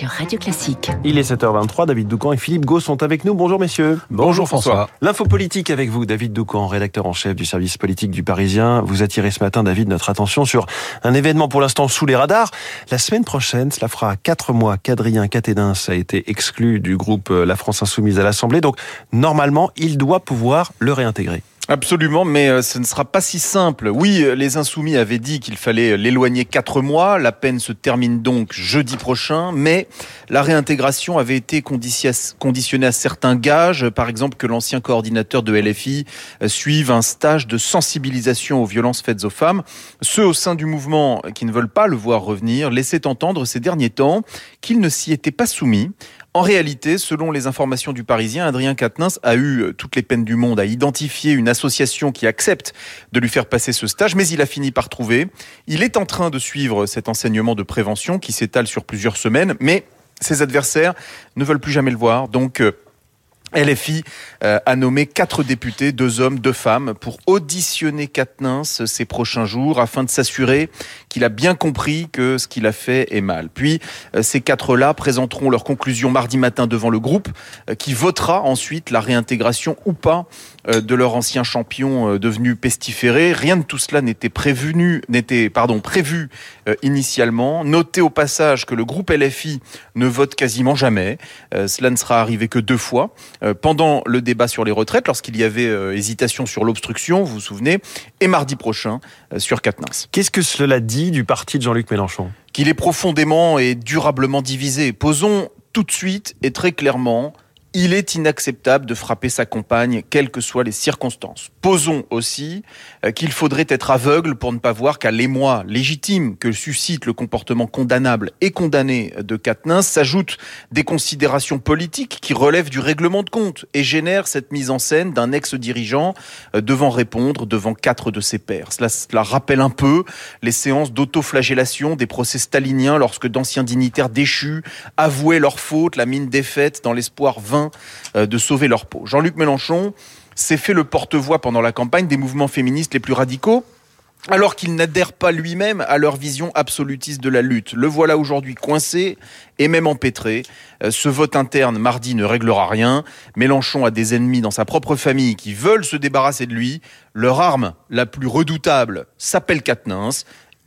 sur Radio Classique. Il est 7h23, David Doucan et Philippe Gau sont avec nous. Bonjour messieurs. Bonjour François. L'info politique avec vous, David Doucan, rédacteur en chef du service politique du Parisien. Vous attirez ce matin, David, notre attention sur un événement pour l'instant sous les radars. La semaine prochaine, cela fera quatre mois qu'Adrien Catédins a été exclu du groupe La France Insoumise à l'Assemblée. Donc, normalement, il doit pouvoir le réintégrer. Absolument, mais euh, ce ne sera pas si simple. Oui, euh, les insoumis avaient dit qu'il fallait l'éloigner quatre mois. La peine se termine donc jeudi prochain, mais la réintégration avait été conditionnée à certains gages, par exemple que l'ancien coordinateur de LFI euh, suive un stage de sensibilisation aux violences faites aux femmes. Ceux au sein du mouvement qui ne veulent pas le voir revenir laissaient entendre ces derniers temps qu'il ne s'y était pas soumis. En réalité, selon les informations du Parisien, Adrien Quatennens a eu euh, toutes les peines du monde à identifier une association qui accepte de lui faire passer ce stage, mais il a fini par trouver. Il est en train de suivre cet enseignement de prévention qui s'étale sur plusieurs semaines, mais ses adversaires ne veulent plus jamais le voir. Donc, euh, LFI euh, a nommé quatre députés, deux hommes, deux femmes, pour auditionner Katnins ces prochains jours afin de s'assurer qu'il a bien compris que ce qu'il a fait est mal. Puis euh, ces quatre-là présenteront leurs conclusions mardi matin devant le groupe euh, qui votera ensuite la réintégration ou pas de leur ancien champion devenu pestiféré. Rien de tout cela n'était prévenu, n'était pardon prévu initialement. Notez au passage que le groupe LFI ne vote quasiment jamais. cela ne sera arrivé que deux fois. Euh, pendant le débat sur les retraites, lorsqu'il y avait euh, hésitation sur l'obstruction, vous vous souvenez, et mardi prochain euh, sur Quatennens. Qu'est-ce que cela dit du parti de Jean-Luc Mélenchon? Qu'il est profondément et durablement divisé. Posons tout de suite et très clairement il est inacceptable de frapper sa compagne, quelles que soient les circonstances. Posons aussi euh, qu'il faudrait être aveugle pour ne pas voir qu'à l'émoi légitime que suscite le comportement condamnable et condamné de Katnins s'ajoutent des considérations politiques qui relèvent du règlement de compte et génèrent cette mise en scène d'un ex-dirigeant euh, devant répondre devant quatre de ses pairs. Cela, rappelle un peu les séances d'autoflagellation des procès staliniens lorsque d'anciens dignitaires déchus avouaient leur faute, la mine défaite dans l'espoir vain euh, de sauver leur peau. Jean-Luc Mélenchon s'est fait le porte-voix pendant la campagne des mouvements féministes les plus radicaux alors qu'il n'adhère pas lui-même à leur vision absolutiste de la lutte. Le voilà aujourd'hui coincé et même empêtré. Euh, ce vote interne mardi ne réglera rien. Mélenchon a des ennemis dans sa propre famille qui veulent se débarrasser de lui. Leur arme la plus redoutable s'appelle Katnins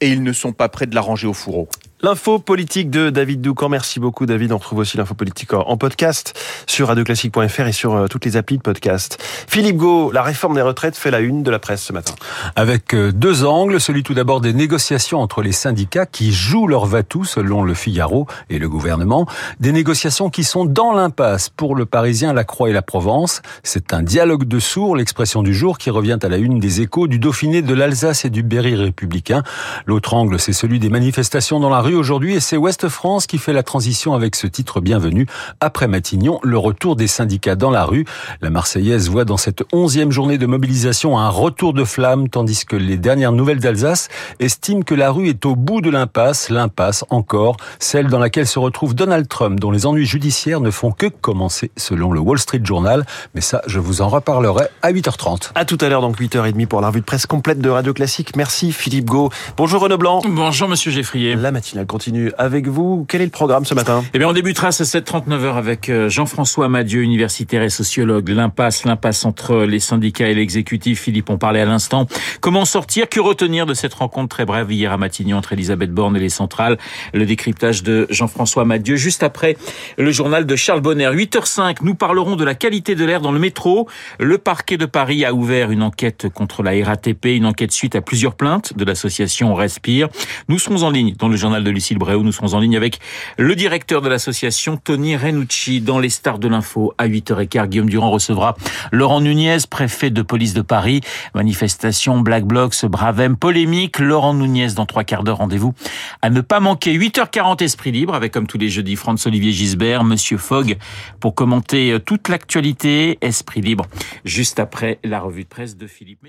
et ils ne sont pas prêts de l'arranger au fourreau. L'info politique de David Doucan. Merci beaucoup, David. On retrouve aussi l'info politique en podcast sur radioclassique.fr et sur euh, toutes les applis de podcast. Philippe Gau, la réforme des retraites fait la une de la presse ce matin. Avec euh, deux angles. Celui tout d'abord des négociations entre les syndicats qui jouent leur va-tout selon le Figaro et le gouvernement. Des négociations qui sont dans l'impasse pour le Parisien, la Croix et la Provence. C'est un dialogue de sourds, l'expression du jour qui revient à la une des échos du Dauphiné, de l'Alsace et du Berry républicain. L'autre angle, c'est celui des manifestations dans la rue aujourd'hui et c'est Ouest France qui fait la transition avec ce titre bienvenu. Après Matignon, le retour des syndicats dans la rue. La Marseillaise voit dans cette onzième journée de mobilisation un retour de flamme, tandis que les dernières nouvelles d'Alsace estiment que la rue est au bout de l'impasse, l'impasse encore, celle dans laquelle se retrouve Donald Trump, dont les ennuis judiciaires ne font que commencer, selon le Wall Street Journal. Mais ça, je vous en reparlerai à 8h30. À tout à l'heure, donc 8h30 pour la revue de presse complète de Radio Classique. Merci Philippe Gau. Bonjour Renaud Blanc. Bonjour Monsieur Geffrier. La matinale continue avec vous. Quel est le programme ce matin? Eh bien, on débutera à 7h39 avec euh, Jean-François Madieu, universitaire et sociologue. L'impasse, l'impasse entre les syndicats et l'exécutif. Philippe, on parlait à l'instant. Comment sortir? Que retenir de cette rencontre très brève hier à Matignon entre Elisabeth Borne et les centrales? Le décryptage de Jean-François Madieu juste après le journal de Charles Bonner. 8h05, nous parlerons de la qualité de l'air dans le métro. Le parquet de Paris a ouvert une enquête contre la RATP, une enquête suite à plusieurs plaintes de l'association Respire. Nous serons en ligne dans le journal de Lucille Bréau. Nous serons en ligne avec le directeur de l'association, Tony Renucci, dans les stars de l'info. À 8h15, Guillaume Durand recevra Laurent Nunez, préfet de police de Paris. Manifestation, Black Blocs, Bravem, polémique. Laurent Nunez dans trois quarts d'heure. Rendez-vous à ne pas manquer. 8h40, Esprit Libre, avec comme tous les jeudis, Franz-Olivier Gisbert, Monsieur Fogg, pour commenter toute l'actualité. Esprit Libre, juste après la revue de presse de Philippe.